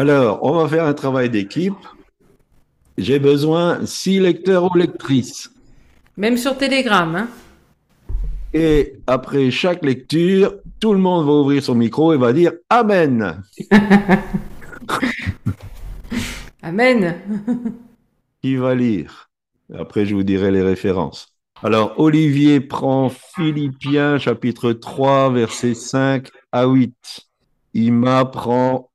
Alors, on va faire un travail d'équipe. J'ai besoin six lecteurs ou lectrices. Même sur Telegram. Hein. Et après chaque lecture, tout le monde va ouvrir son micro et va dire Amen. Amen. Qui va lire? Après, je vous dirai les références. Alors, Olivier prend Philippiens chapitre 3, versets 5 à 8. Ima prend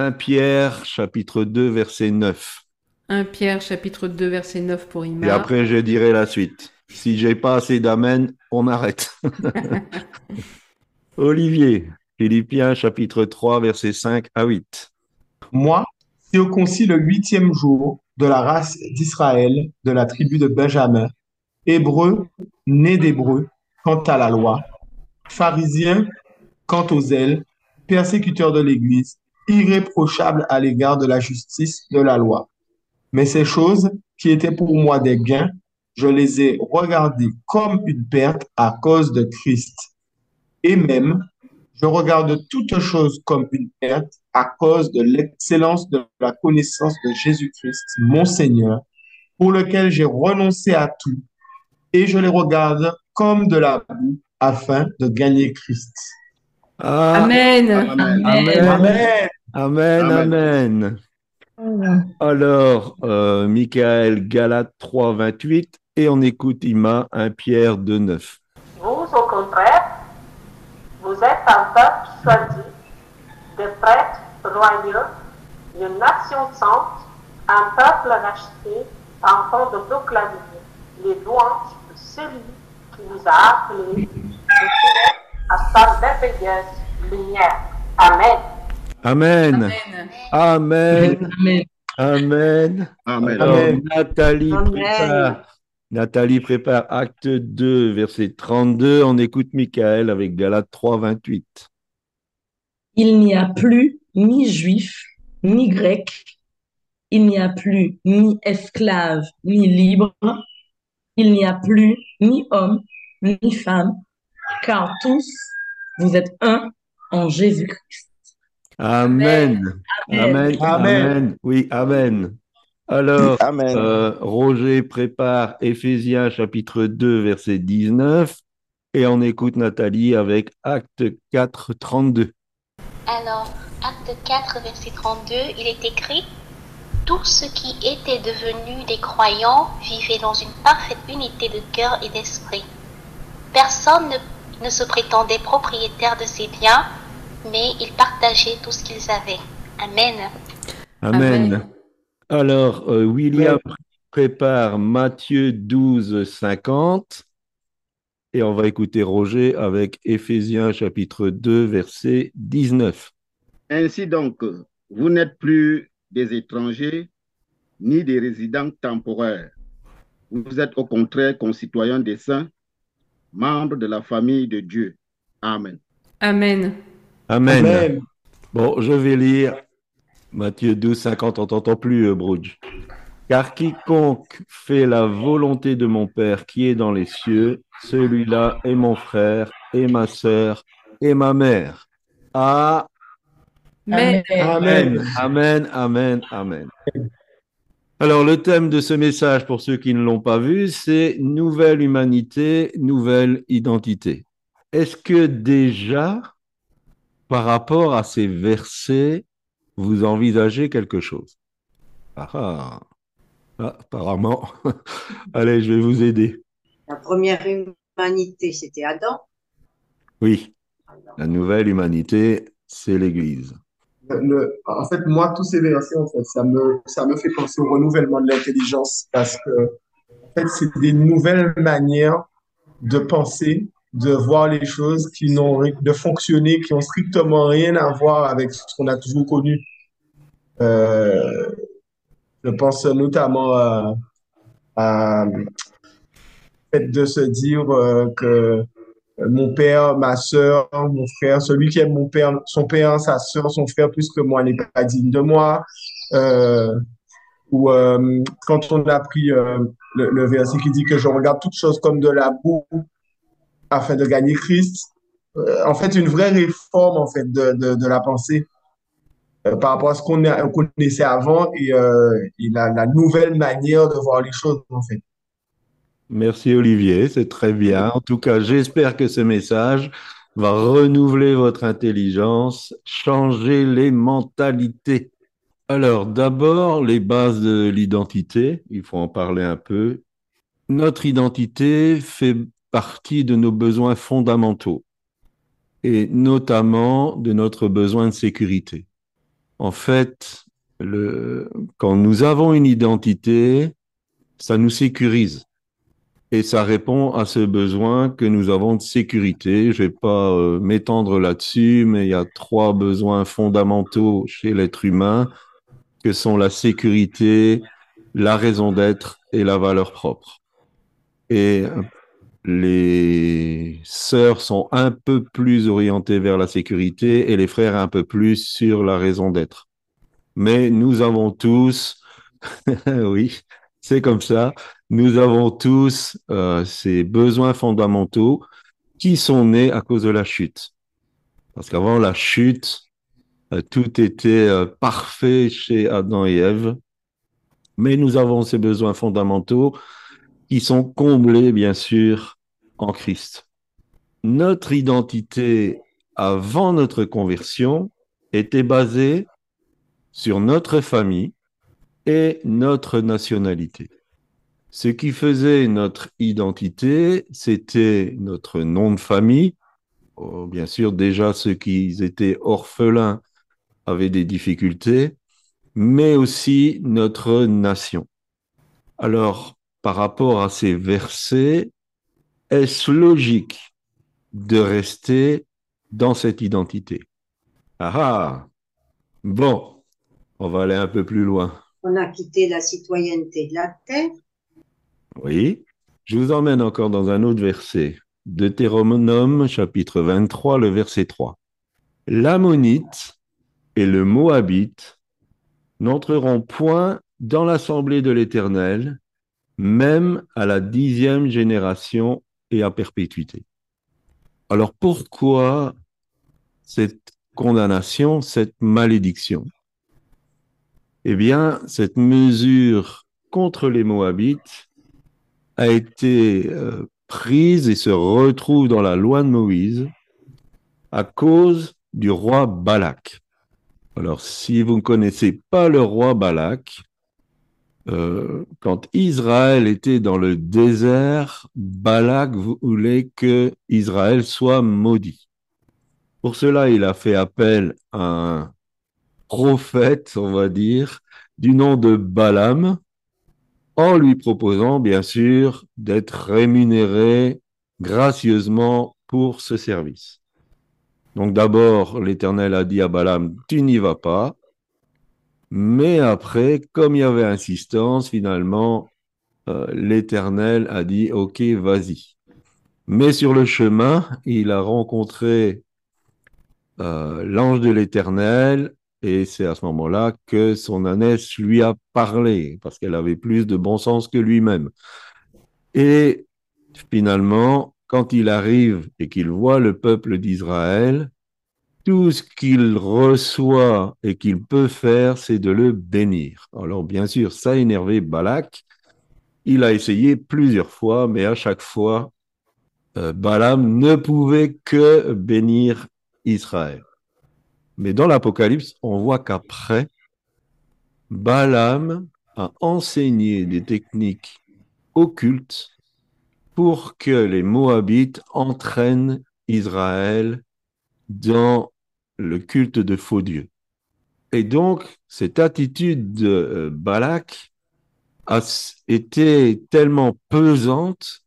1 Pierre chapitre 2, verset 9. 1 Pierre chapitre 2, verset 9 pour Ima. Et après, je dirai la suite. Si j'ai pas assez d'amen, on arrête. Olivier, Philippiens chapitre 3, versets 5 à 8. Moi, circoncis le huitième jour de la race d'Israël, de la tribu de Benjamin, hébreu, né d'hébreu, quant à la loi, pharisien, quant aux ailes, persécuteur de l'Église, irréprochable à l'égard de la justice de la loi. Mais ces choses qui étaient pour moi des gains, je les ai regardées comme une perte à cause de Christ. Et même, je regarde toutes choses comme une perte à cause de l'excellence de la connaissance de Jésus-Christ, mon Seigneur, pour lequel j'ai renoncé à tout, et je les regarde comme de la boue afin de gagner Christ. Amen. Amen. Amen. Amen. Amen. Alors, euh, Michael Galate 3, 28, et on écoute Ima 1 Pierre 2, 9. Vous, au contraire, vous êtes un peuple choisi, des prêtres royaux, une nation sainte, un peuple racheté, enfant de proclamer les louanges de celui qui vous a appelé à sa merveilleuse lumière. Amen. Amen. Amen. Amen. Amen. Alors, Nathalie prépare. Nathalie prépare acte 2, verset 32. On écoute Michael avec Galate 3, 28. Il n'y a plus ni juif, ni grec. Il n'y a plus ni esclave, ni libre. Il n'y a plus ni homme, ni femme, car tous, vous êtes un en Jésus-Christ. Amen. Amen. Amen. Oui, Amen. Alors, euh, Roger prépare Éphésiens chapitre 2, verset 19, et on écoute Nathalie avec Acte 4, 32. Alors, Acte 4, verset 32, il est écrit Tous ceux qui étaient devenus des croyants vivaient dans une parfaite unité de cœur et d'esprit. Personne ne, ne se prétendait propriétaire de ses biens, mais ils partageaient tout ce qu'ils avaient. Amen. Amen. Alors, euh, William prépare Matthieu 12, 50. Et on va écouter Roger avec Éphésiens chapitre 2, verset 19. Ainsi donc, vous n'êtes plus des étrangers ni des résidents temporaires. Vous êtes au contraire concitoyens des saints, membres de la famille de Dieu. Amen. Amen. Amen. Amen. Bon, je vais lire Matthieu 12, 50. On t'entend plus, euh, Bruges. Car quiconque fait la volonté de mon Père qui est dans les cieux, celui-là est mon frère et ma sœur et ma mère. Ah, Mais, Amen, amen, amen, amen. Alors, le thème de ce message, pour ceux qui ne l'ont pas vu, c'est Nouvelle humanité, nouvelle identité. Est-ce que déjà, par rapport à ces versets, vous envisagez quelque chose Ah, ah. Ah, apparemment. Allez, je vais vous aider. La première humanité, c'était Adam. Oui, la nouvelle humanité, c'est l'Église. Le- en fait, moi, tous ces versets, en fait, ça me, ça me fait penser au renouvellement de l'intelligence parce que, en fait, c'est des nouvelles manières de penser, de voir les choses qui n'ont, de fonctionner, qui ont strictement rien à voir avec ce qu'on a toujours connu. Euh, je pense notamment à, à fait de se dire euh, que mon père, ma sœur, mon frère, celui qui aime mon père, son père, sa sœur, son frère plus que moi n'est pas digne de moi. Euh, ou quand on a pris le, le verset qui dit que je regarde toutes choses comme de la boue afin de gagner Christ. Euh, en fait, une vraie réforme en fait de, de, la pensée. euh, par rapport à ce qu'on connaissait avant et, et la, la, nouvelle manière de voir les choses, en fait. Merci Olivier, c'est très bien. En tout cas, j'espère que ce message va renouveler votre intelligence, changer les mentalités. Alors, d'abord, les bases de l'identité, il faut en parler un peu. Notre identité fait partie de nos besoins fondamentaux et notamment de notre besoin de sécurité. En fait, quand nous avons une identité, ça nous sécurise et ça répond à ce besoin que nous avons de sécurité. Je vais pas euh, m'étendre là-dessus, mais il y a trois besoins fondamentaux chez l'être humain que sont la sécurité, la raison d'être et la valeur propre. Et les sœurs sont un peu plus orientées vers la sécurité et les frères un peu plus sur la raison d'être. Mais nous avons tous, oui, c'est comme ça, nous avons tous euh, ces besoins fondamentaux qui sont nés à cause de la chute. Parce qu'avant la chute, euh, tout était euh, parfait chez Adam et Ève, mais nous avons ces besoins fondamentaux qui sont comblés, bien sûr, en Christ. Notre identité avant notre conversion était basée sur notre famille et notre nationalité. Ce qui faisait notre identité, c'était notre nom de famille. Oh, bien sûr, déjà ceux qui étaient orphelins avaient des difficultés, mais aussi notre nation. Alors, par rapport à ces versets, est-ce logique de rester dans cette identité? Ah ah Bon, on va aller un peu plus loin. On a quitté la citoyenneté de la terre oui. Je vous emmène encore dans un autre verset. Deutéronome chapitre 23, le verset 3. L'ammonite et le moabite n'entreront point dans l'assemblée de l'Éternel, même à la dixième génération et à perpétuité. Alors pourquoi cette condamnation, cette malédiction? Eh bien, cette mesure contre les Moabites a été euh, prise et se retrouve dans la loi de Moïse à cause du roi Balak. Alors, si vous ne connaissez pas le roi Balak, euh, quand Israël était dans le désert, Balak voulait que Israël soit maudit. Pour cela, il a fait appel à un prophète, on va dire, du nom de Balaam, en lui proposant bien sûr d'être rémunéré gracieusement pour ce service. Donc d'abord, l'Éternel a dit à Balaam, tu n'y vas pas. Mais après, comme il y avait insistance, finalement, euh, l'Éternel a dit, OK, vas-y. Mais sur le chemin, il a rencontré euh, l'ange de l'Éternel et c'est à ce moment-là que son ânesse lui a parlé, parce qu'elle avait plus de bon sens que lui-même. Et finalement, quand il arrive et qu'il voit le peuple d'Israël, tout ce qu'il reçoit et qu'il peut faire, c'est de le bénir. Alors bien sûr, ça a énervé Balak. Il a essayé plusieurs fois, mais à chaque fois, euh, Balaam ne pouvait que bénir Israël. Mais dans l'Apocalypse, on voit qu'après, Balaam a enseigné des techniques occultes pour que les Moabites entraînent Israël dans le culte de faux dieux. Et donc, cette attitude de euh, Balak a été tellement pesante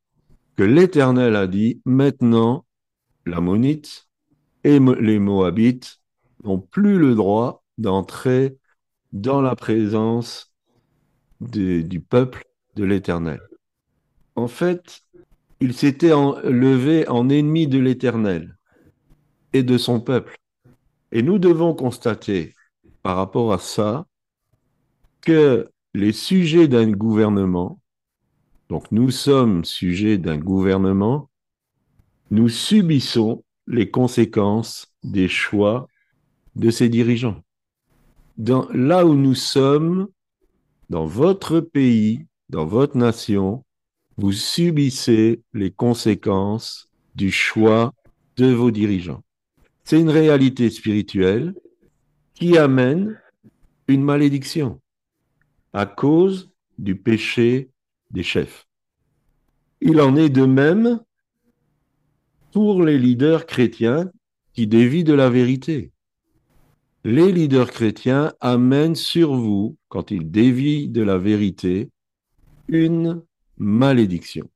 que l'Éternel a dit, maintenant, l'Ammonite et les Moabites n'ont plus le droit d'entrer dans la présence du peuple de l'Éternel. En fait, il s'était levé en ennemi de l'Éternel et de son peuple. Et nous devons constater par rapport à ça que les sujets d'un gouvernement, donc nous sommes sujets d'un gouvernement, nous subissons les conséquences des choix de ses dirigeants. là où nous sommes, dans votre pays, dans votre nation, vous subissez les conséquences du choix de vos dirigeants. C'est une réalité spirituelle qui amène une malédiction à cause du péché des chefs. Il en est de même pour les leaders chrétiens qui dévient de la vérité. Les leaders chrétiens amènent sur vous, quand ils dévient de la vérité, une malédiction.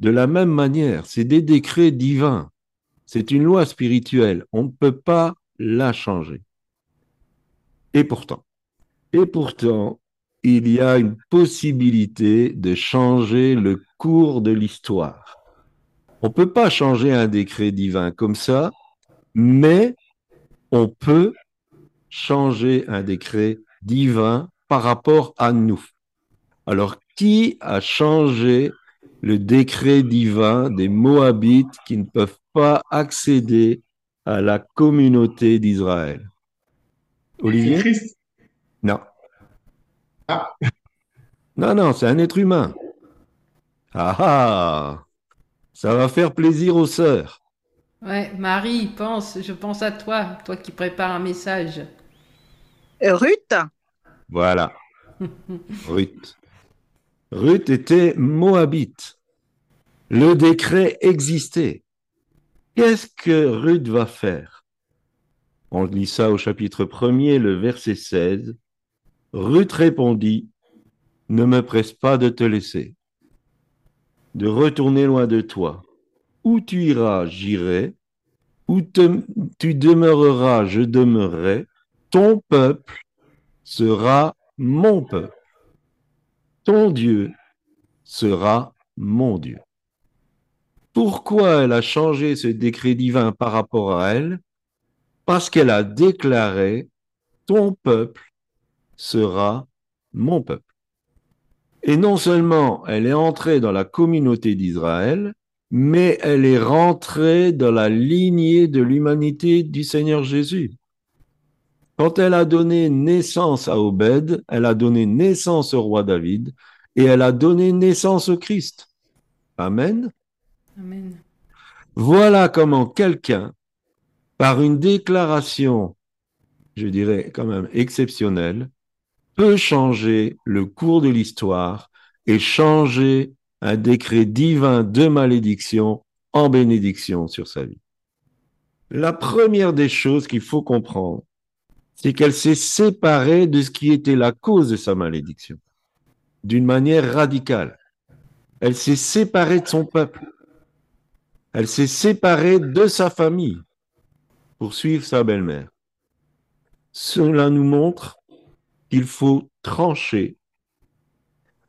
De la même manière, c'est des décrets divins. C'est une loi spirituelle. On ne peut pas la changer. Et pourtant, il y a une possibilité de changer le cours de l'histoire. On ne peut pas changer un décret divin comme ça, mais on peut changer un décret divin par rapport à nous. Alors, qui a changé le décret divin des Moabites qui ne peuvent pas accéder à la communauté d'Israël Olivier? Non. Ah. Non, non, c'est un être humain. Ah ah Ça va faire plaisir aux sœurs. Ouais, Marie, pense, je pense à toi, toi qui prépares un message. Ruth? Voilà. Ruth. Ruth était moabite. Le décret existait. Qu'est-ce que Ruth va faire? On lit ça au chapitre 1er, le verset 16. Ruth répondit, Ne me presse pas de te laisser, de retourner loin de toi. Où tu iras, j'irai. Où tu demeureras, je demeurerai. Ton peuple sera mon peuple. Ton Dieu sera mon Dieu. Pourquoi elle a changé ce décret divin par rapport à elle? Parce qu'elle a déclaré, ton peuple sera mon peuple. Et non seulement elle est entrée dans la communauté d'Israël, mais elle est rentrée dans la lignée de l'humanité du Seigneur Jésus. Quand elle a donné naissance à Obed, elle a donné naissance au roi David et elle a donné naissance au Christ. Amen. Voilà comment quelqu'un, par une déclaration, je dirais quand même exceptionnelle, peut changer le cours de l'histoire et changer un décret divin de malédiction en bénédiction sur sa vie. La première des choses qu'il faut comprendre, c'est qu'elle s'est séparée de ce qui était la cause de sa malédiction, d'une manière radicale. Elle s'est séparée de son peuple. Elle s'est séparée de sa famille pour suivre sa belle-mère. Cela nous montre il faut trancher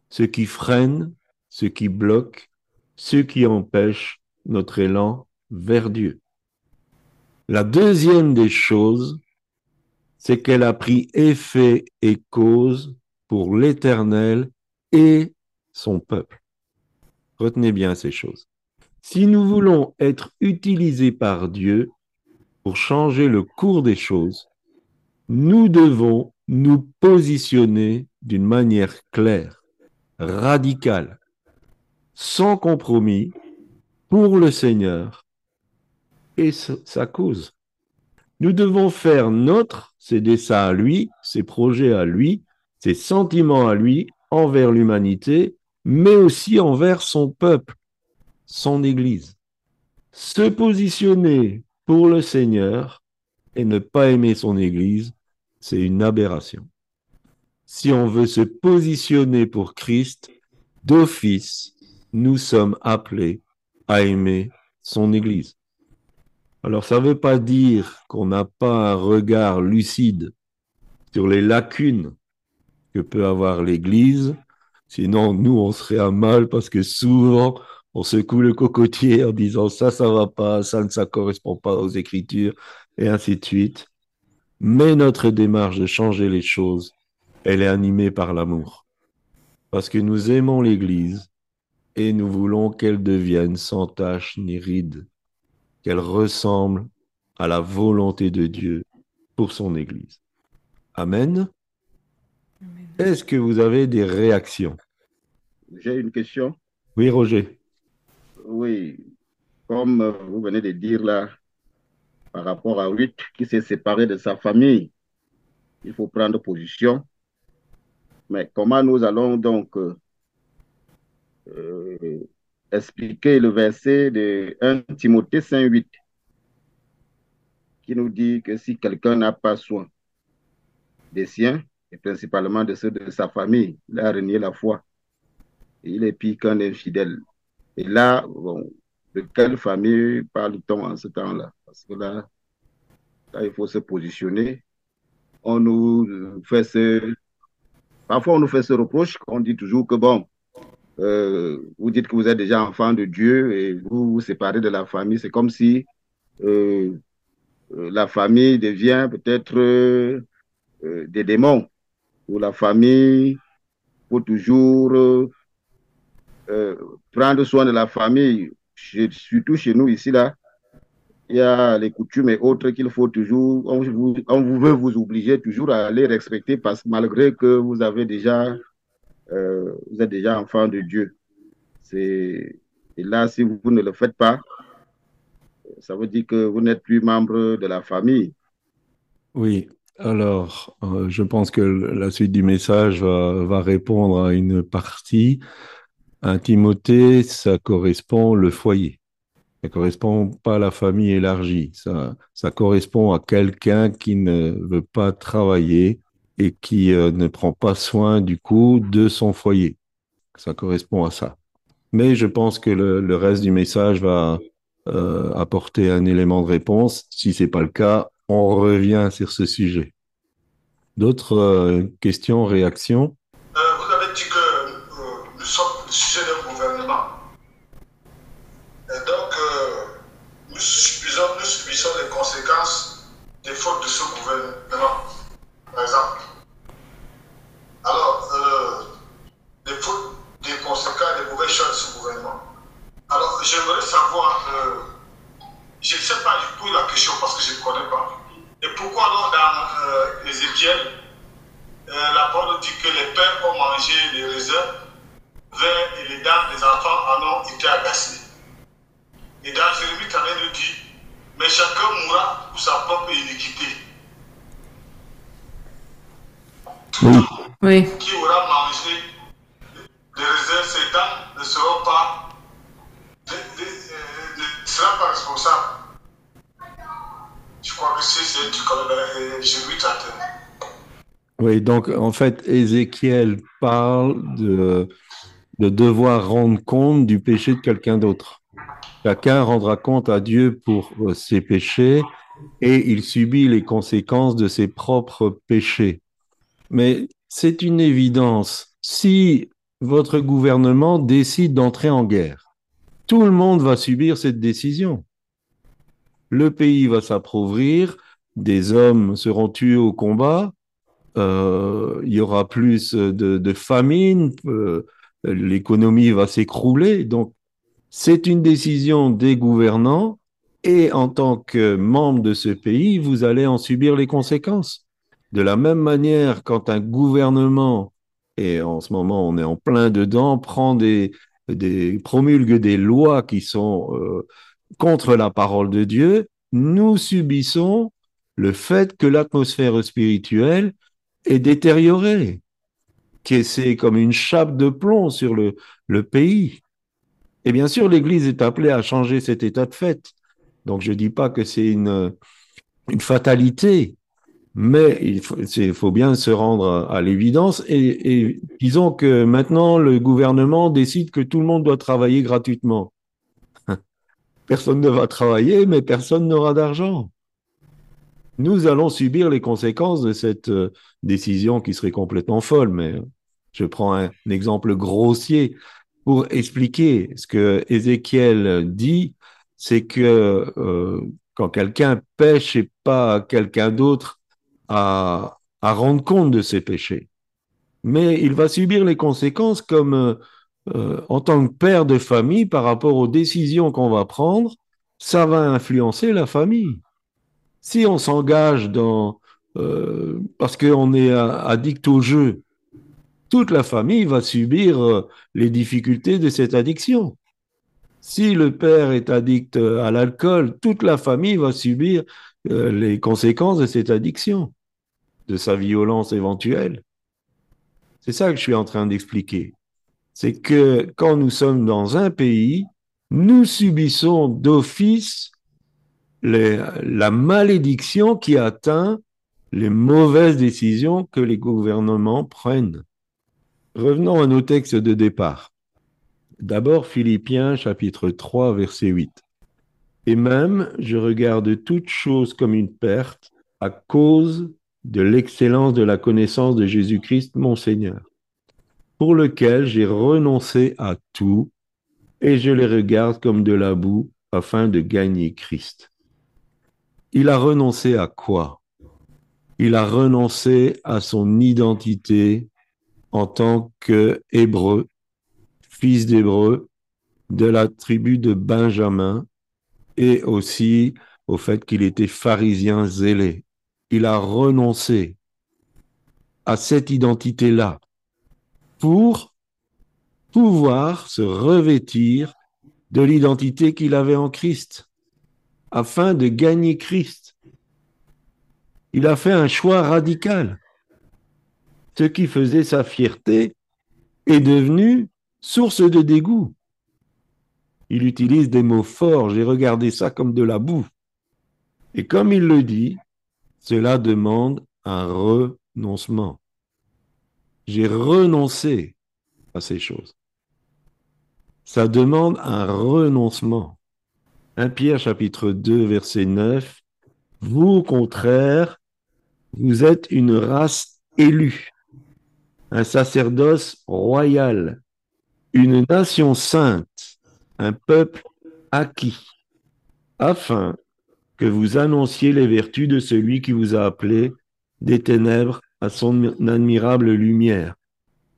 ce qui freine, ce qui bloque, ce qui empêche notre élan vers Dieu. La deuxième des choses, c'est qu'elle a pris effet et cause pour l'Éternel et son peuple. Retenez bien ces choses. Si nous voulons être utilisés par Dieu pour changer le cours des choses, nous devons nous positionner d'une manière claire, radicale, sans compromis, pour le Seigneur et sa cause. Nous devons faire notre, ses desseins à lui, ses projets à lui, ses sentiments à lui envers l'humanité, mais aussi envers son peuple, son Église. Se positionner pour le Seigneur et ne pas aimer son Église, c'est une aberration. Si on veut se positionner pour Christ, d'office, nous sommes appelés à aimer son Église. Alors ça ne veut pas dire qu'on n'a pas un regard lucide sur les lacunes que peut avoir l'Église, sinon nous on serait à mal parce que souvent on secoue le cocotier en disant ça, ça va pas, ça ne ça correspond pas aux Écritures, et ainsi de suite. Mais notre démarche de changer les choses, elle est animée par l'amour. Parce que nous aimons l'Église et nous voulons qu'elle devienne sans tache ni ride, qu'elle ressemble à la volonté de Dieu pour son Église. Amen. Est-ce que vous avez des réactions? J'ai une question. Oui, Roger. Oui, comme euh, vous venez de dire là, par rapport à Ruth qui s'est séparé de sa famille, il faut prendre position. Mais comment nous allons donc euh, euh, expliquer le verset de 1 Timothée 5, 8 qui nous dit que si quelqu'un n'a pas soin des siens, et principalement de ceux de sa famille, il a renié la foi. Et il est pire qu'un infidèle. Et là, bon, de quelle famille parle-t-on en ce temps-là? Parce que là, là, il faut se positionner. On nous fait ce... Parfois, on nous fait ce reproche, on dit toujours que, bon, euh, vous dites que vous êtes déjà enfant de Dieu et vous vous séparez de la famille. C'est comme si euh, euh, la famille devient peut-être des démons. Pour la famille, faut toujours euh, prendre soin de la famille. Surtout chez nous ici, là, il y a les coutumes et autres qu'il faut toujours, on vous, veut vous obliger toujours à les respecter parce que malgré que vous avez déjà, euh, vous êtes déjà enfant de Dieu. Et là, si vous ne le faites pas, ça veut dire que vous n'êtes plus membre de la famille. Oui, alors euh, je pense que la suite du message va répondre à une partie. Un Timothée, ça correspond le foyer. Ça correspond pas à la famille élargie. Ça, ça correspond à quelqu'un qui ne veut pas travailler et qui euh, ne prend pas soin du coup de son foyer. Ça correspond à ça. Mais je pense que le, reste du message va euh, apporter un élément de réponse. Si c'est pas le cas, on revient sur ce sujet. D'autres euh, questions, réactions? Vous avez dit que nous sommes sujet d'un gouvernement. Et donc, euh, nous, subissons, nous subissons les conséquences des fautes de ce gouvernement, par exemple. Alors, euh, les fautes, des conséquences, des mauvaises choses de ce gouvernement. Alors, j'aimerais savoir, euh, je ne sais pas, je pose la question parce que je ne connais pas. Et pourquoi alors dans Ézéchiel, la parole dit que les pères ont mangé les raisins? Verts et les dents des enfants en ont été agacées. Et dans Jérémie, quand même, nous dit, mais chacun mourra pour sa propre iniquité. Oui. Qui aura mangé les raisins, ses dents ne seront pas, ne, ne- euh, ne sera pas responsable. Je crois que c'est c'est du euh, Jérémie 31. Oui, donc en fait, Ézéchiel parle de, de devoir rendre compte du péché de quelqu'un d'autre. Chacun rendra compte à Dieu pour euh, ses péchés et il subit les conséquences de ses propres péchés. Mais c'est une évidence. Si votre gouvernement décide d'entrer en guerre, tout le monde va subir cette décision. Le pays va s'appauvrir, des hommes seront tués au combat, euh, il y aura plus de, famine, euh, l'économie va s'écrouler. Donc, c'est une décision des gouvernants et en tant que membre de ce pays, vous allez en subir les conséquences. De la même manière, quand un gouvernement, et en ce moment on est en plein dedans, prend des, promulgue des lois qui sont euh, contre la parole de Dieu, nous subissons le fait que l'atmosphère spirituelle est détériorée, c'est comme une chape de plomb sur le, pays. Et bien sûr, l'Église est appelée à changer cet état de fait. Donc, je ne dis pas que c'est une, fatalité, mais il faut, bien se rendre à, l'évidence. Et disons que maintenant, le gouvernement décide que tout le monde doit travailler gratuitement. Personne ne va travailler, mais personne n'aura d'argent. Nous allons subir les conséquences de cette euh, décision qui serait complètement folle, mais je prends un, exemple grossier pour expliquer ce que Ézéchiel dit, c'est que euh, quand quelqu'un pêche et pas quelqu'un d'autre à, à rendre compte de ses péchés, mais il va subir les conséquences comme euh, en tant que père de famille par rapport aux décisions qu'on va prendre, ça va influencer la famille. Si on s'engage dans euh, parce qu'on est addict au jeu, toute la famille va subir euh, les difficultés de cette addiction. Si le père est addict à l'alcool, toute la famille va subir les conséquences de cette addiction, de sa violence éventuelle. C'est ça que je suis en train d'expliquer. C'est que quand nous sommes dans un pays, nous subissons d'office la malédiction qui atteint les mauvaises décisions que les gouvernements prennent. Revenons à nos textes de départ. D'abord Philippiens chapitre 3 verset 8. Et même je regarde toute chose comme une perte à cause de l'excellence de la connaissance de Jésus-Christ mon Seigneur, pour lequel j'ai renoncé à tout et je les regarde comme de la boue afin de gagner Christ. Il a renoncé à quoi? Il a renoncé à son identité en tant qu'hébreu, fils d'hébreu, de la tribu de Benjamin, et aussi au fait qu'il était pharisien zélé. Il a renoncé à cette identité-là pour pouvoir se revêtir de l'identité qu'il avait en Christ, afin de gagner Christ. Il a fait un choix radical. Ce qui faisait sa fierté est devenu source de dégoût. Il utilise des mots forts, j'ai regardé ça comme de la boue. Et comme il le dit, cela demande un renoncement. J'ai renoncé à ces choses ça demande un renoncement. 1 Pierre chapitre 2 verset 9, vous au contraire, vous êtes une race élue, un sacerdoce royal, une nation sainte, un peuple acquis, afin que vous annonciez les vertus de celui qui vous a appelé des ténèbres à son admirable lumière.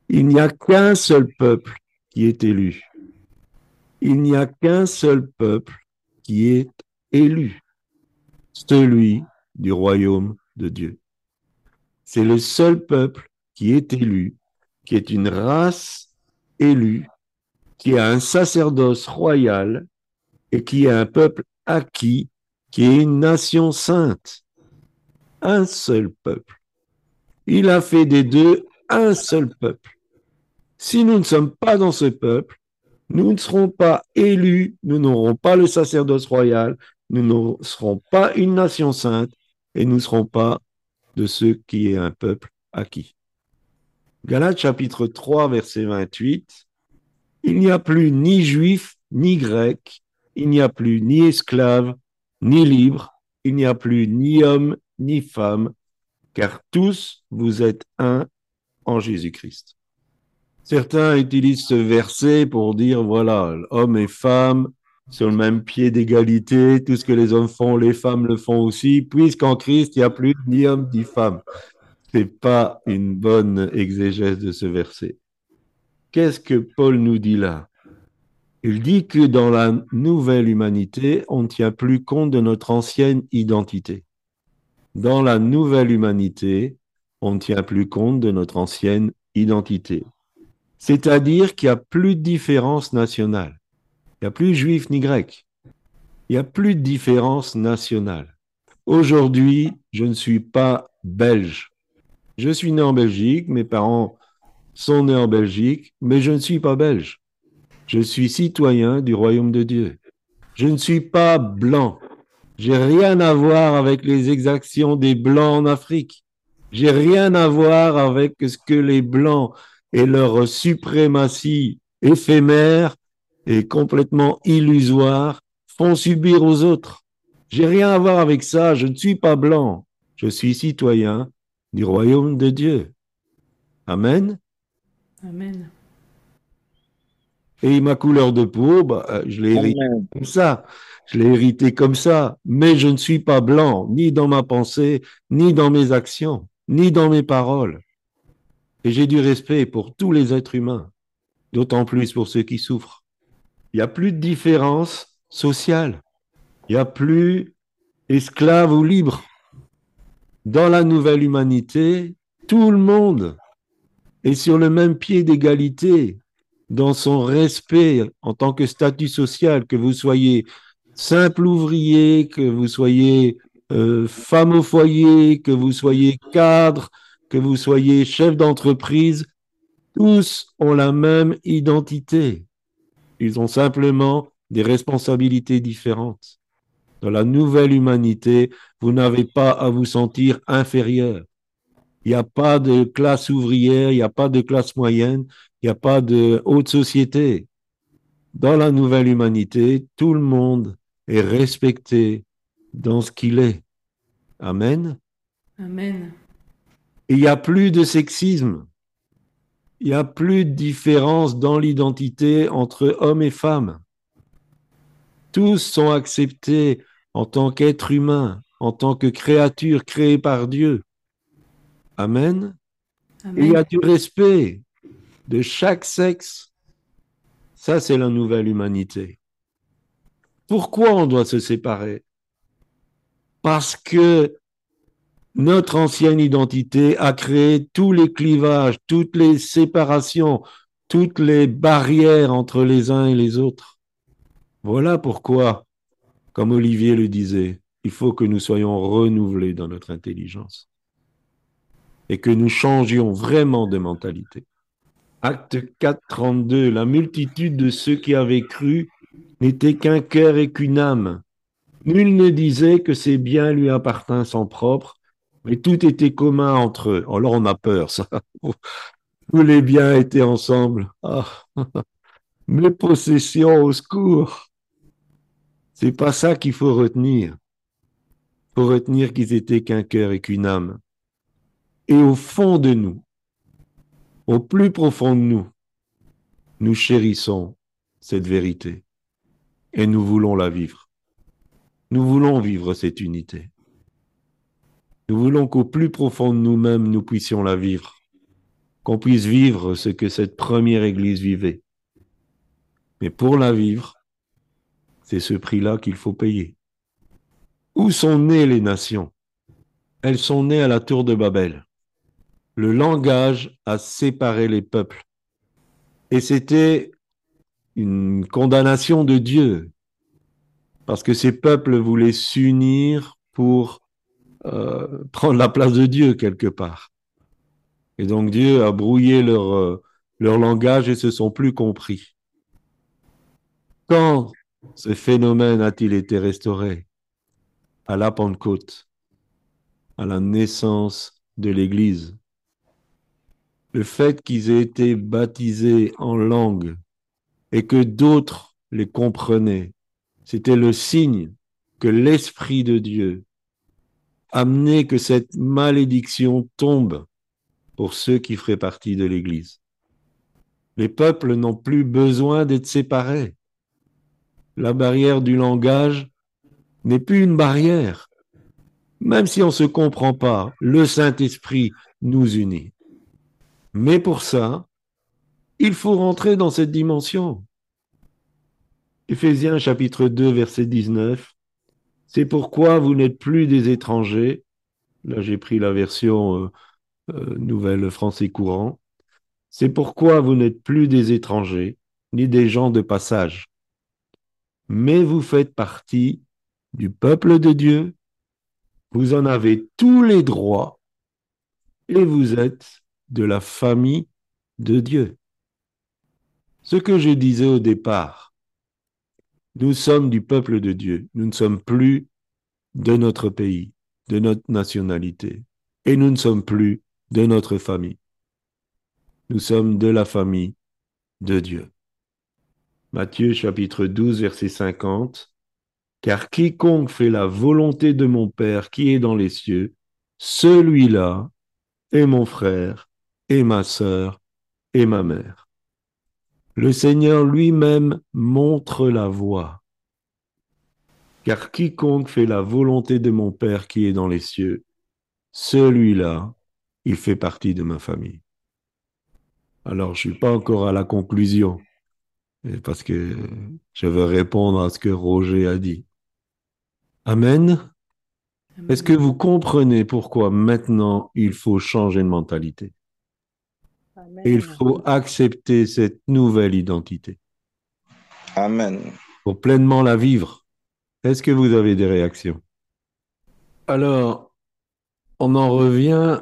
Il n'y a qu'un seul peuple qui est élu il n'y a qu'un seul peuple qui est élu, celui du royaume de Dieu. C'est le seul peuple qui est élu, qui est une race élue, qui a un sacerdoce royal et qui est un peuple acquis, qui est une nation sainte. Un seul peuple. Il a fait des deux un seul peuple. Si nous ne sommes pas dans ce peuple, nous ne serons pas élus, nous n'aurons pas le sacerdoce royal, nous ne serons pas une nation sainte et nous ne serons pas de ceux qui est un peuple acquis. Galates chapitre 3 verset 28, il n'y a plus ni juif ni grec, il n'y a plus ni esclave ni libre, il n'y a plus ni homme ni femme, car tous vous êtes un en Jésus-Christ. Certains utilisent ce verset pour dire, voilà, hommes et femmes sur le même pied d'égalité, tout ce que les hommes font, les femmes le font aussi, puisqu'en Christ, il n'y a plus ni homme ni femme. n'est pas une bonne exégèse de ce verset. Qu'est-ce que Paul nous dit là? Il dit que dans la nouvelle humanité, on ne tient plus compte de notre ancienne identité. Dans la nouvelle humanité, on ne tient plus compte de notre ancienne identité. C'est-à-dire qu'il n'y a plus de différence nationale. Il n'y a plus juif ni grec. Il n'y a plus de différence nationale. Aujourd'hui, je ne suis pas belge. Je suis né en Belgique, mes parents sont nés en Belgique, mais je ne suis pas belge. Je suis citoyen du royaume de Dieu. Je ne suis pas blanc. J'ai rien à voir avec les exactions des blancs en Afrique. J'ai rien à voir avec ce que les blancs et leur suprématie éphémère et complètement illusoire font subir aux autres. J'ai rien à voir avec ça, je ne suis pas blanc, je suis citoyen du royaume de Dieu. Amen. Amen. Et ma couleur de peau, bah, je l'ai hérité comme ça. Je l'ai hérité comme ça. Mais je ne suis pas blanc, ni dans ma pensée, ni dans mes actions, ni dans mes paroles. Et j'ai du respect pour tous les êtres humains, d'autant plus pour ceux qui souffrent. Il n'y a plus de différence sociale. Il n'y a plus esclave ou libre. Dans la nouvelle humanité, tout le monde est sur le même pied d'égalité dans son respect en tant que statut social, que vous soyez simple ouvrier, que vous soyez euh, femme au foyer, que vous soyez cadre, que vous soyez chef d'entreprise, tous ont la même identité. Ils ont simplement des responsabilités différentes. Dans la nouvelle humanité, vous n'avez pas à vous sentir inférieur. Il n'y a pas de classe ouvrière, il n'y a pas de classe moyenne, il n'y a pas de haute société. Dans la nouvelle humanité, tout le monde est respecté dans ce qu'il est. Amen. Amen. Il n'y a plus de sexisme. Il n'y a plus de différence dans l'identité entre hommes et femmes. Tous sont acceptés en tant qu'êtres humains, en tant que créatures créées par Dieu. Amen. Amen. il y a du respect de chaque sexe. Ça, c'est la nouvelle humanité. Pourquoi on doit se séparer? Parce que notre ancienne identité a créé tous les clivages, toutes les séparations, toutes les barrières entre les uns et les autres. Voilà pourquoi, comme Olivier le disait, il faut que nous soyons renouvelés dans notre intelligence et que nous changions vraiment de mentalité. Acte 4, 32, la multitude de ceux qui avaient cru n'était qu'un cœur et qu'une âme. Nul ne disait que ses biens lui appartinssent en propre, mais tout était commun entre eux. Alors on a peur, ça. Tous les biens étaient ensemble. Ah. Mes possessions au secours. C'est pas ça qu'il faut retenir. Il faut retenir qu'ils étaient qu'un cœur et qu'une âme. Et au fond de nous, au plus profond de nous, nous chérissons cette vérité et nous voulons la vivre. Nous voulons vivre cette unité. Nous voulons qu'au plus profond de nous-mêmes, nous puissions la vivre, qu'on puisse vivre ce que cette première Église vivait. Mais pour la vivre, c'est ce prix-là qu'il faut payer. Où sont nées les nations? Elles sont nées à la tour de Babel. Le langage a séparé les peuples. Et c'était une condamnation de Dieu, parce que ces peuples voulaient s'unir pour euh, prendre la place de Dieu quelque part. Et donc Dieu a brouillé leur, euh, leur langage et se sont plus compris. Quand ce phénomène a-t-il été restauré? À la Pentecôte, à la naissance de l'Église. Le fait qu'ils aient été baptisés en langue et que d'autres les comprenaient, c'était le signe que l'Esprit de Dieu amenait que cette malédiction tombe pour ceux qui feraient partie de l'Église. Les peuples n'ont plus besoin d'être séparés. La barrière du langage n'est plus une barrière. Même si on ne se comprend pas, le Saint-Esprit nous unit. Mais pour ça, il faut rentrer dans cette dimension. Éphésiens chapitre 2, verset 19. C'est pourquoi vous n'êtes plus des étrangers. Là, j'ai pris la version euh, euh, nouvelle français courant. C'est pourquoi vous n'êtes plus des étrangers, ni des gens de passage. Mais vous faites partie du peuple de Dieu. Vous en avez tous les droits et vous êtes de la famille de Dieu. Ce que je disais au départ, nous sommes du peuple de Dieu, nous ne sommes plus de notre pays, de notre nationalité, et nous ne sommes plus de notre famille. Nous sommes de la famille de Dieu. Matthieu chapitre 12, verset 50. Car quiconque fait la volonté de mon Père qui est dans les cieux, celui-là est mon frère et ma sœur et ma mère. Le Seigneur lui-même montre la voie. Car quiconque fait la volonté de mon Père qui est dans les cieux, celui-là, il fait partie de ma famille. Alors, je ne suis pas encore à la conclusion, parce que je veux répondre à ce que Roger a dit. Amen. Est-ce que vous comprenez pourquoi maintenant il faut changer de mentalité? Et il faut accepter cette nouvelle identité Amen. pour pleinement la vivre. Est-ce que vous avez des réactions? Alors, on en revient,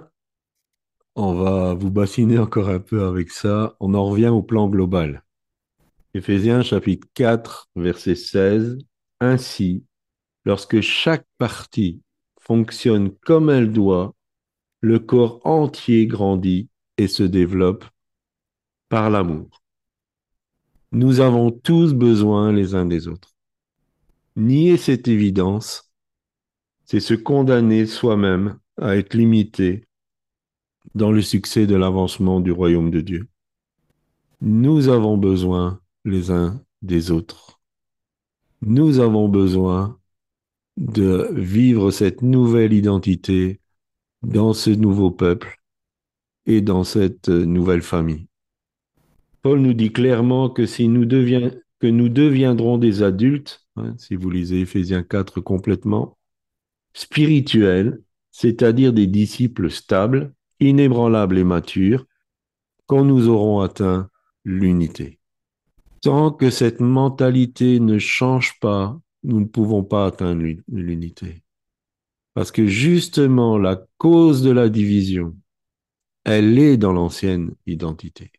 on va vous bassiner encore un peu avec ça, on en revient au plan global. Éphésiens chapitre 4, verset 16. Ainsi, lorsque chaque partie fonctionne comme elle doit, le corps entier grandit et se développe par l'amour. Nous avons tous besoin les uns des autres. Nier cette évidence, c'est se condamner soi-même à être limité dans le succès de l'avancement du royaume de Dieu. Nous avons besoin les uns des autres. Nous avons besoin de vivre cette nouvelle identité dans ce nouveau peuple et dans cette nouvelle famille. Paul nous dit clairement que si nous deviendrons des adultes, hein, si vous lisez Ephésiens 4 complètement, spirituels, c'est-à-dire des disciples stables, inébranlables et matures, quand nous aurons atteint l'unité. Tant que cette mentalité ne change pas, nous ne pouvons pas atteindre l'unité. Parce que justement, la cause de la division, elle est dans l'ancienne identité.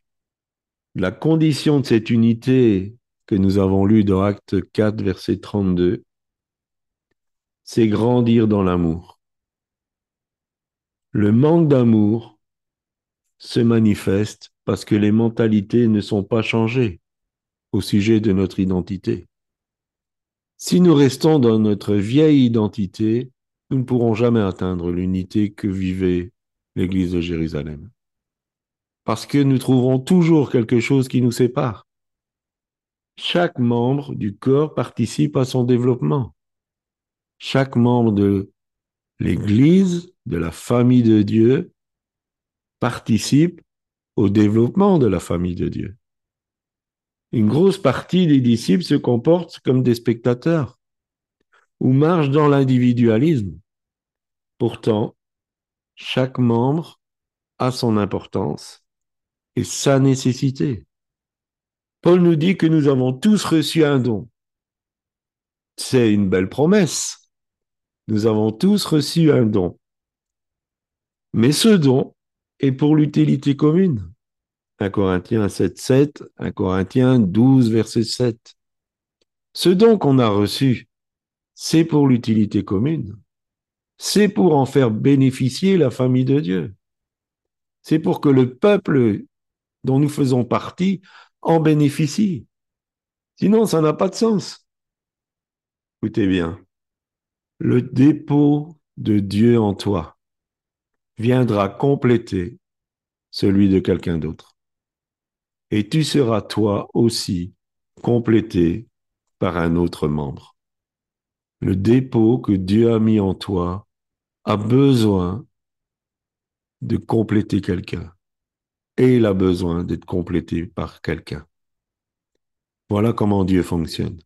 La condition de cette unité que nous avons lue dans Acte 4, verset 32, c'est grandir dans l'amour. Le manque d'amour se manifeste parce que les mentalités ne sont pas changées au sujet de notre identité. Si nous restons dans notre vieille identité, nous ne pourrons jamais atteindre l'unité que vivait l'Église de Jérusalem. Parce que nous trouverons toujours quelque chose qui nous sépare. Chaque membre du corps participe à son développement. Chaque membre de l'Église, de la famille de Dieu, participe au développement de la famille de Dieu une grosse partie des disciples se comportent comme des spectateurs ou marchent dans l'individualisme. Pourtant, chaque membre a son importance et sa nécessité. Paul nous dit que nous avons tous reçu un don. C'est une belle promesse. Nous avons tous reçu un don. Mais ce don est pour l'utilité commune. 1 Corinthiens 7, 7, 1 Corinthiens 12, verset 7. Ce don qu'on a reçu, c'est pour l'utilité commune. C'est pour en faire bénéficier la famille de Dieu. C'est pour que le peuple dont nous faisons partie en bénéficie. Sinon, ça n'a pas de sens. Écoutez bien, le dépôt de Dieu en toi viendra compléter celui de quelqu'un d'autre et tu seras toi aussi complété par un autre membre. Le dépôt que Dieu a mis en toi a besoin de compléter quelqu'un et il a besoin d'être complété par quelqu'un. Voilà comment Dieu fonctionne.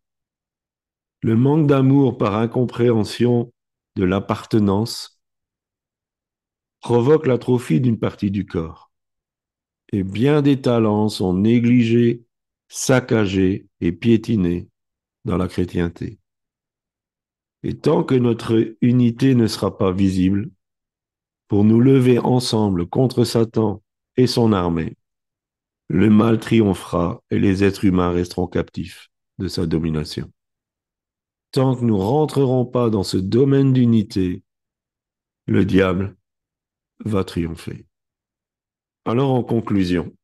Le manque d'amour par incompréhension de l'appartenance provoque l'atrophie d'une partie du corps et bien des talents sont négligés, saccagés et piétinés dans la chrétienté. Et tant que notre unité ne sera pas visible, pour nous lever ensemble contre Satan et son armée, le mal triomphera et les êtres humains resteront captifs de sa domination. Tant que nous rentrerons pas dans ce domaine d'unité, le diable va triompher. Alors, en conclusion,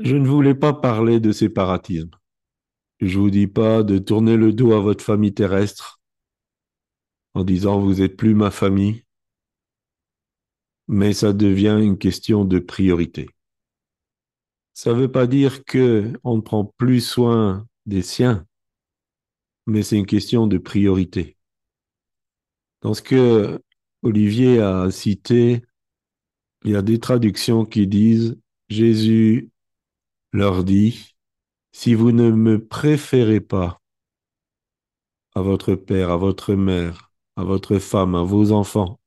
je ne voulais pas parler de séparatisme. Je vous dis pas de tourner le dos à votre famille terrestre en disant vous êtes plus ma famille, mais ça devient une question de priorité. Ça ne veut pas dire que on ne prend plus soin des siens, mais c'est une question de priorité. Dans ce que Olivier a cité, il y a des traductions qui disent Jésus leur dit Si vous ne me préférez pas à votre père, à votre mère, à votre femme, à vos enfants,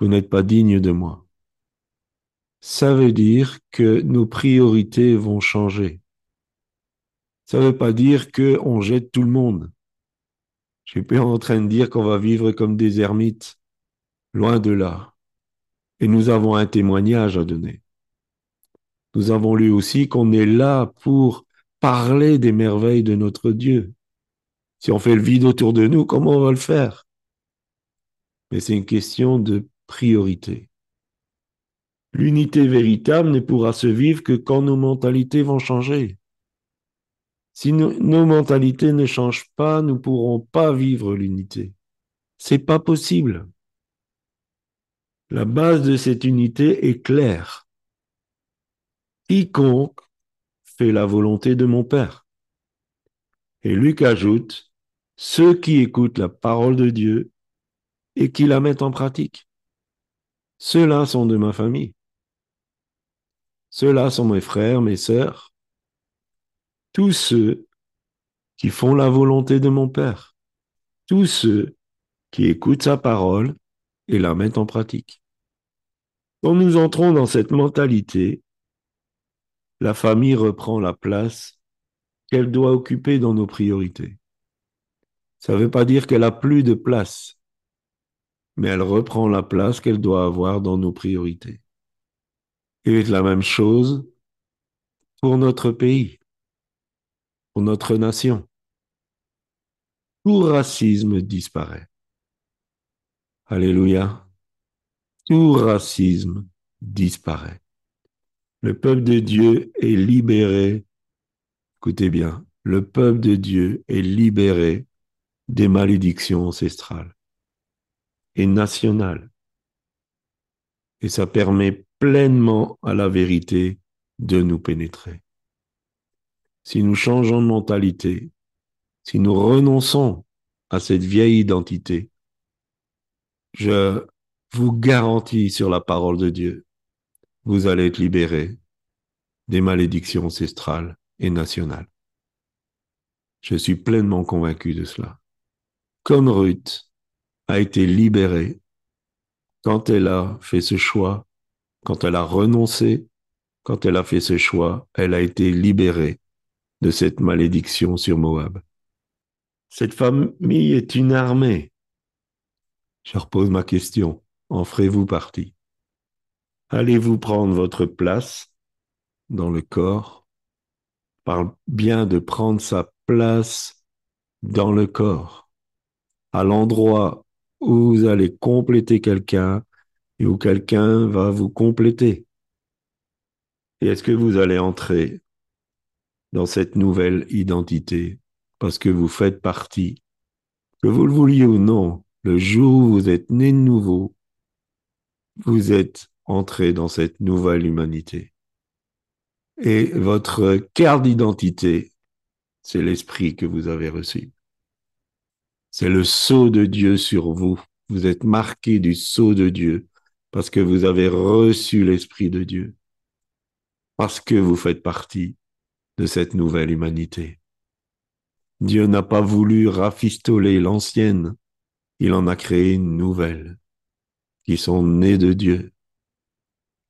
vous n'êtes pas digne de moi. Ça veut dire que nos priorités vont changer. Ça ne veut pas dire qu'on jette tout le monde. Je suis pas en train de dire qu'on va vivre comme des ermites, loin de là. Et nous avons un témoignage à donner. Nous avons lu aussi qu'on est là pour parler des merveilles de notre Dieu. Si on fait le vide autour de nous, comment on va le faire? Mais c'est une question de priorité. L'unité véritable ne pourra se vivre que quand nos mentalités vont changer. Si nos, mentalités ne changent pas, nous ne pourrons pas vivre l'unité. C'est pas possible. La base de cette unité est claire. Quiconque fait la volonté de mon Père. Et Luc ajoute, ceux qui écoutent la parole de Dieu et qui la mettent en pratique. Ceux-là sont de ma famille. Ceux-là sont mes frères, mes sœurs, tous ceux qui font la volonté de mon Père, tous ceux qui écoutent sa parole et la mettent en pratique. Quand nous entrons dans cette mentalité, la famille reprend la place qu'elle doit occuper dans nos priorités. Ça ne veut pas dire qu'elle a plus de place, mais elle reprend la place qu'elle doit avoir dans nos priorités. Et la même chose pour notre pays, pour notre nation. Tout racisme disparaît. Alléluia. Tout racisme disparaît. Le peuple de Dieu est libéré. Écoutez bien, le peuple de Dieu est libéré des malédictions ancestrales et nationales. Et ça permet pleinement à la vérité de nous pénétrer. Si nous changeons de mentalité, si nous renonçons à cette vieille identité, je vous garantis sur la parole de Dieu, vous allez être libérés des malédictions ancestrales et nationales. Je suis pleinement convaincu de cela. Comme Ruth a été libérée quand elle a fait ce choix, quand elle a renoncé, quand elle a fait ce choix, elle a été libérée de cette malédiction sur Moab. Cette famille est une armée. Je repose ma question. En ferez-vous partie? Allez-vous prendre votre place dans le corps? Parle bien de prendre sa place dans le corps, à l'endroit où vous allez compléter quelqu'un et où quelqu'un va vous compléter. Et est-ce que vous allez entrer dans cette nouvelle identité parce que vous faites partie, que vous le vouliez ou non, le jour où vous êtes né de nouveau, vous êtes entré dans cette nouvelle humanité. Et votre carte d'identité, c'est l'esprit que vous avez reçu. C'est le sceau de Dieu sur vous. Vous êtes marqué du sceau de Dieu parce que vous avez reçu l'esprit de Dieu. Parce que vous faites partie de cette nouvelle humanité. Dieu n'a pas voulu rafistoler l'ancienne, il en a créé une nouvelle, qui sont nées de Dieu,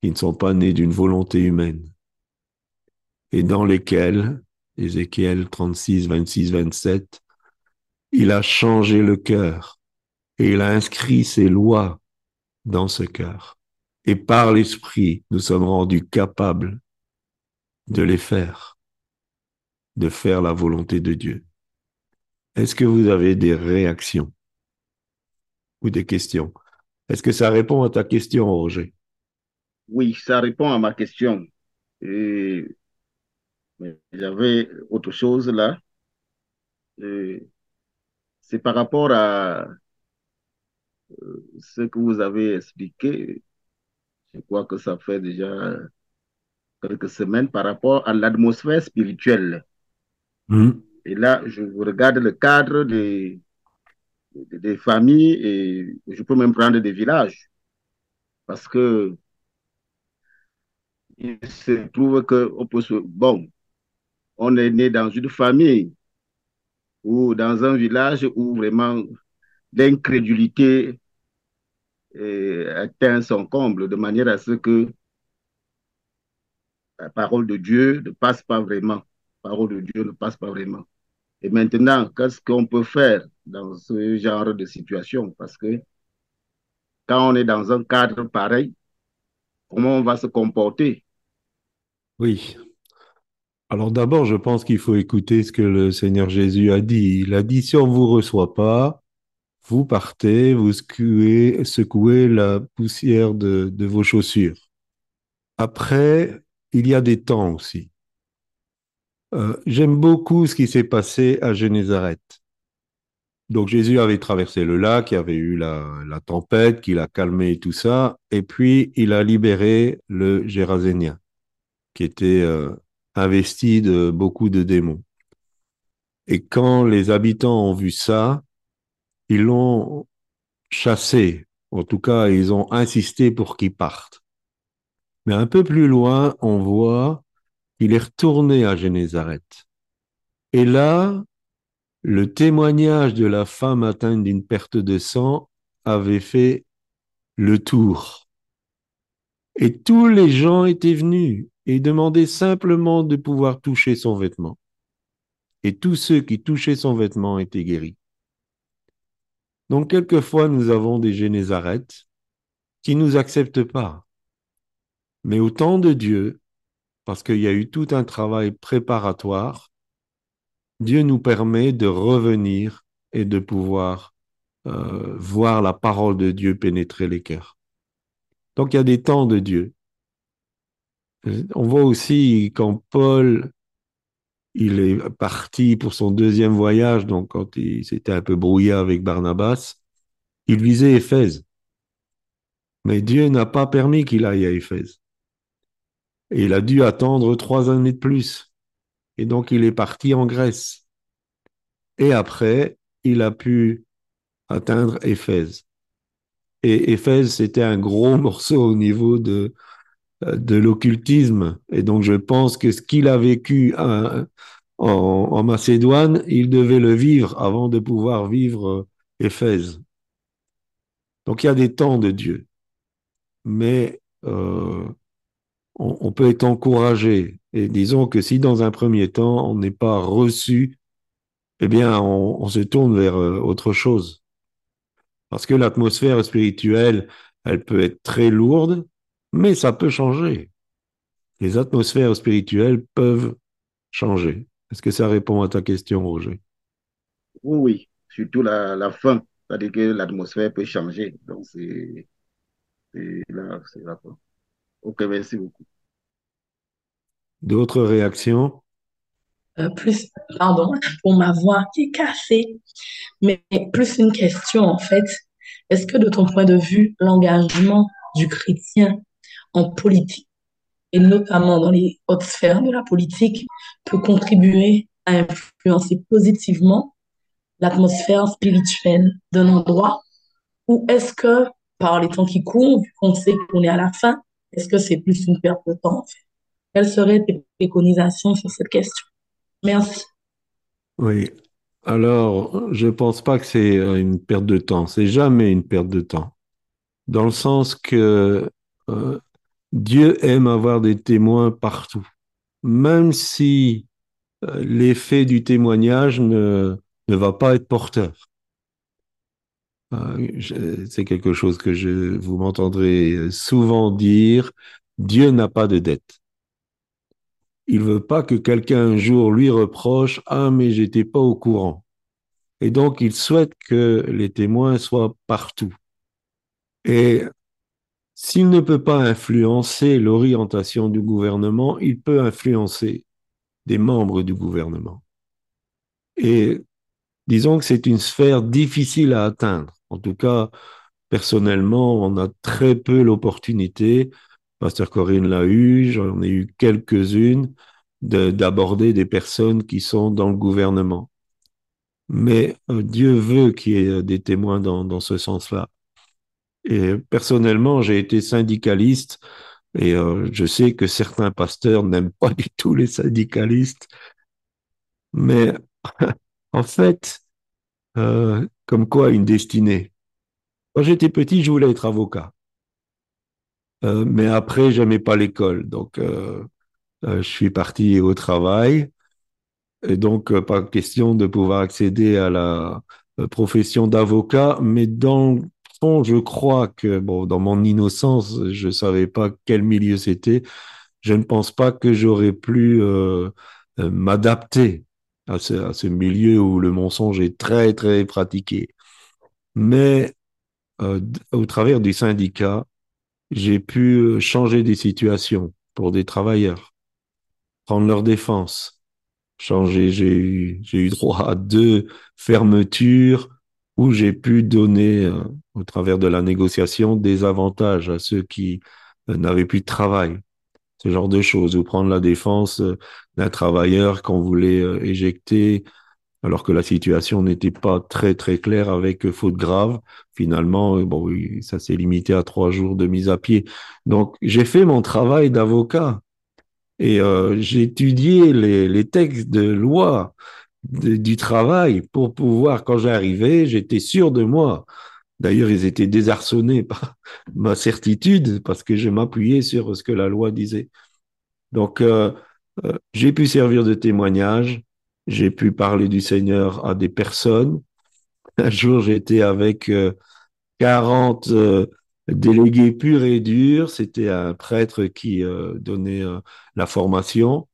qui ne sont pas nées d'une volonté humaine, et dans lesquelles, Ézéchiel 36, 26, 27, il a changé le cœur et il a inscrit ses lois dans ce cœur. Et par l'Esprit, nous sommes rendus capables de les faire, de faire la volonté de Dieu. Est-ce que vous avez des réactions ou des questions? Est-ce que ça répond à ta question, Roger? Oui, ça répond à ma question. Et j'avais autre chose là. C'est par rapport à euh, ce que vous avez expliqué. Je crois que ça fait déjà quelques semaines par rapport à l'atmosphère spirituelle. Mmh. Et là, je regarde le cadre des, des, familles et je peux même prendre des villages. Parce que il se trouve que on peut se, bon, on est né dans une famille ou dans un village où vraiment l'incrédulité atteint son comble de manière à ce que la parole de Dieu ne passe pas vraiment. Parole de Dieu ne passe pas vraiment. Et maintenant, qu'est-ce qu'on peut faire dans ce genre de situation? Parce que quand on est dans un cadre pareil, comment on va se comporter? Oui. Alors d'abord, je pense qu'il faut écouter ce que le Seigneur Jésus a dit. Il a dit, si on ne vous reçoit pas, vous partez, vous secouez, secouez la poussière de, vos chaussures. Après, il y a des temps aussi. Euh, J'aime beaucoup ce qui s'est passé à Génézareth. Donc Jésus avait traversé le lac, il y avait eu la, tempête qui l'a calmé et tout ça, et puis il a libéré le Gérasénien, qui était euh, investi de beaucoup de démons. Et quand les habitants ont vu ça, ils l'ont chassé. En tout cas, ils ont insisté pour qu'il parte. Mais un peu plus loin, on voit qu'il est retourné à Génézareth. Et là, le témoignage de la femme atteinte d'une perte de sang avait fait le tour. Et tous les gens étaient venus et demandaient simplement de pouvoir toucher son vêtement. Et tous ceux qui touchaient son vêtement étaient guéris. Donc, quelquefois, nous avons des Génézareth qui nous acceptent pas. Mais au temps de Dieu, parce qu'il y a eu tout un travail préparatoire, Dieu nous permet de revenir et de pouvoir euh, voir la parole de Dieu pénétrer les cœurs. Donc il y a des temps de Dieu. On voit aussi quand Paul, il est parti pour son deuxième voyage, donc quand il s'était un peu brouillé avec Barnabas, il visait Éphèse. Mais Dieu n'a pas permis qu'il aille à Éphèse. Et il a dû attendre trois années de plus. Et donc, il est parti en Grèce. Et après, il a pu atteindre Éphèse. Et Éphèse, c'était un gros morceau au niveau de, de l'occultisme. Et donc, je pense que ce qu'il a vécu en, en, Macédoine, il devait le vivre avant de pouvoir vivre Éphèse. Donc, il y a des temps de Dieu. Mais euh, on, peut être encouragé. Et disons que si dans un premier temps, on n'est pas reçu, eh bien, on, se tourne vers euh, autre chose. Parce que l'atmosphère spirituelle, elle peut être très lourde, mais ça peut changer. Les atmosphères spirituelles peuvent changer. Est-ce que ça répond à ta question, Roger? Oui, oui, surtout la, la fin. C'est-à-dire que l'atmosphère peut changer. Donc, c'est là, c'est la fin. Ok, merci beaucoup. D'autres réactions? Euh, Plus, pardon, pour ma voix qui est cassée, mais plus une question en fait. Est-ce que de ton point de vue, l'engagement du chrétien en politique, et notamment dans les hautes sphères de la politique, peut contribuer à influencer positivement l'atmosphère spirituelle d'un endroit? Ou est-ce que par les temps qui courent, vu qu'on sait qu'on est à la fin, est-ce que c'est plus une perte de temps en fait? Quelles seraient tes préconisations sur cette question? Merci. Oui. Alors, je ne pense pas que c'est une perte de temps. C'est jamais une perte de temps. Dans le sens que euh, Dieu aime avoir des témoins partout. Même si euh, l'effet du témoignage ne, va pas être porteur. Euh, c'est quelque chose que je vous m'entendrez souvent dire. Dieu n'a pas de dette. Il veut pas que quelqu'un un jour lui reproche ah mais j'étais pas au courant. Et donc il souhaite que les témoins soient partout. Et s'il ne peut pas influencer l'orientation du gouvernement, il peut influencer des membres du gouvernement. Et disons que c'est une sphère difficile à atteindre. En tout cas, personnellement, on a très peu l'opportunité, Pasteur Corinne l'a eu, j'en ai eu quelques-unes, d'aborder des personnes qui sont dans le gouvernement. Mais euh, Dieu veut qu'il y ait des témoins dans, ce sens-là. Et personnellement, j'ai été syndicaliste et euh, je sais que certains pasteurs n'aiment pas du tout les syndicalistes. Mais en fait, euh, comme quoi une destinée. Quand j'étais petit, je voulais être avocat. Euh, mais après, j'aimais pas l'école. Donc, euh, je suis parti au travail. Et donc, pas question de pouvoir accéder à la profession d'avocat. Mais dans le fond, je crois que, dans mon innocence, je savais pas quel milieu c'était. Je ne pense pas que j'aurais pu m'adapter à ce, milieu où le mensonge est très, très pratiqué. Mais euh, au travers du syndicat, j'ai pu euh, changer des situations pour des travailleurs, prendre leur défense, changer. J'ai eu, j'ai eu droit à deux fermetures où j'ai pu donner, euh, au travers de la négociation, des avantages à ceux qui euh, n'avaient plus de travail. Ce genre de choses, ou prendre la défense d'un travailleur qu'on voulait éjecter alors que la situation n'était pas très très claire avec faute grave. Finalement, bon, oui, ça s'est limité à trois jours de mise à pied. Donc, j'ai fait mon travail d'avocat et euh, j'ai étudié les, textes de loi du travail pour pouvoir, quand j'arrivais, j'étais sûr de moi. D'ailleurs, ils étaient désarçonnés par ma certitude parce que je m'appuyais sur ce que la loi disait. Donc, euh, euh, j'ai pu servir de témoignage, j'ai pu parler du Seigneur à des personnes. Un jour, j'étais avec euh, 40 euh, délégués purs et durs. C'était un prêtre qui euh, donnait la formation.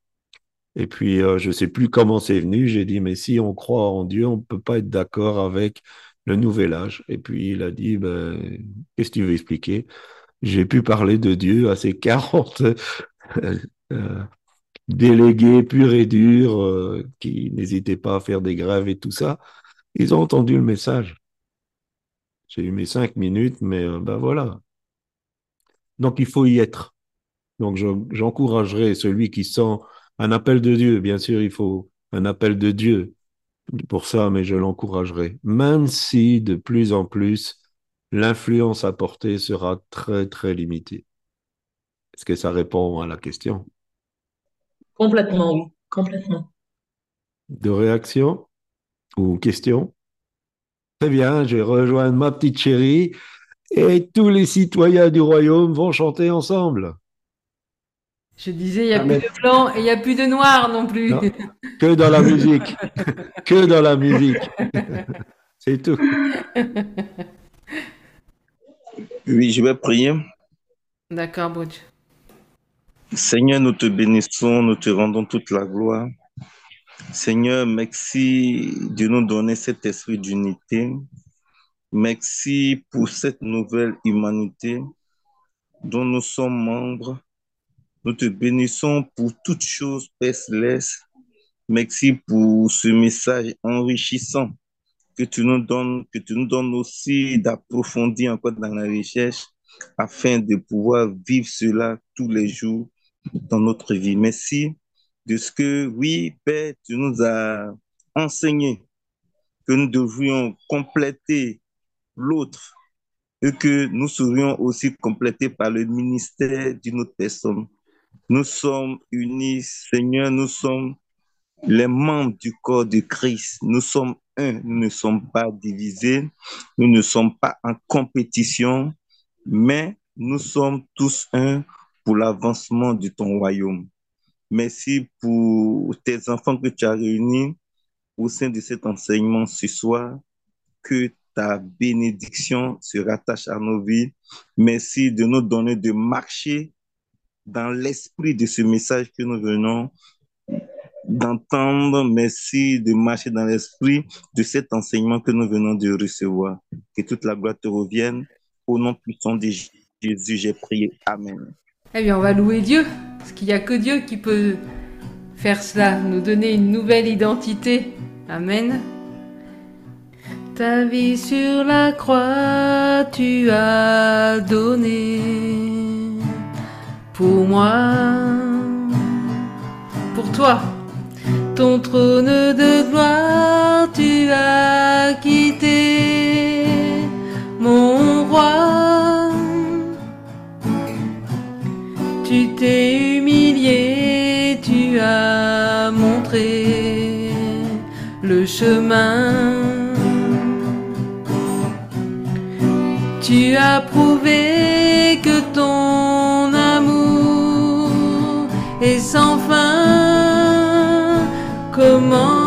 Et puis, je ne sais plus comment c'est venu. J'ai dit, mais si on croit en Dieu, on ne peut pas être d'accord avec le nouvel âge. Et puis il a dit, ben, qu'est-ce que tu veux expliquer? J'ai pu parler de Dieu à ces 40 euh, délégués purs et durs euh, qui n'hésitaient pas à faire des grèves et tout ça. Ils ont entendu le message. J'ai eu mes cinq minutes, mais euh, ben voilà. Donc il faut y être. Donc j'encouragerai celui qui sent un appel de Dieu. Bien sûr, il faut un appel de Dieu pour ça, mais je l'encouragerai. Même si de plus en plus, l'influence apportée sera très, très limitée. Est-ce que ça répond à la question? Complètement, oui, complètement. De réaction ou question? Très bien, je vais rejoindre ma petite chérie et tous les citoyens du royaume vont chanter ensemble. Je disais, il n'y a Amen. plus de blanc et il n'y a plus de noir non plus. Non, que dans la musique. que dans la musique. C'est tout. Oui, je vais prier. D'accord, Bouch. Seigneur, nous te bénissons, nous te rendons toute la gloire. Seigneur, merci de nous donner cet esprit d'unité. Merci pour cette nouvelle humanité dont nous sommes membres. Nous te bénissons pour toutes choses, Père. Merci pour ce message enrichissant que tu nous donnes, que tu nous donnes aussi d'approfondir encore dans la recherche afin de pouvoir vivre cela tous les jours dans notre vie. Merci de ce que, oui, Père, tu nous as enseigné que nous devrions compléter l'autre et que nous serions aussi complétés par le ministère d'une autre personne. Nous sommes unis, Seigneur, nous sommes les membres du corps de Christ. Nous sommes un, nous ne sommes pas divisés, nous ne sommes pas en compétition, mais nous sommes tous un pour l'avancement de ton royaume. Merci pour tes enfants que tu as réunis au sein de cet enseignement ce soir. Que ta bénédiction se rattache à nos vies. Merci de nous donner de marcher dans l'esprit de ce message que nous venons d'entendre. Merci de marcher dans l'esprit de cet enseignement que nous venons de recevoir. Que toute la gloire te revienne. Au nom puissant de Jésus, j'ai prié. Amen. Eh bien, on va louer Dieu, parce qu'il n'y a que Dieu qui peut faire cela, nous donner une nouvelle identité. Amen. Ta vie sur la croix, tu as donné pour moi, pour toi. Ton trône de gloire, tu as quitté, mon roi. tu t'es humilié, tu as montré le chemin. Tu as prouvé que ton amour est sans fin. Comment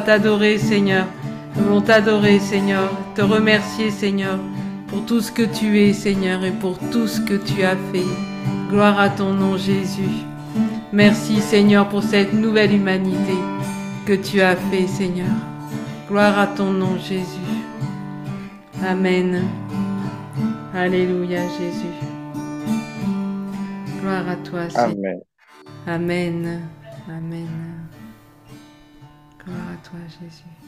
T'adorer, Seigneur Nous voulons t'adorer, Seigneur, te remercier, Seigneur, pour tout ce que tu es, Seigneur, et pour tout ce que tu as fait. Gloire à ton nom, Jésus. Merci, Seigneur, pour cette nouvelle humanité que tu as fait, Seigneur. Gloire à ton nom, Jésus. Amen. Alléluia, Jésus. Gloire à toi, Seigneur. Amen. Amen. Amen. Gloire à toi, Jésus.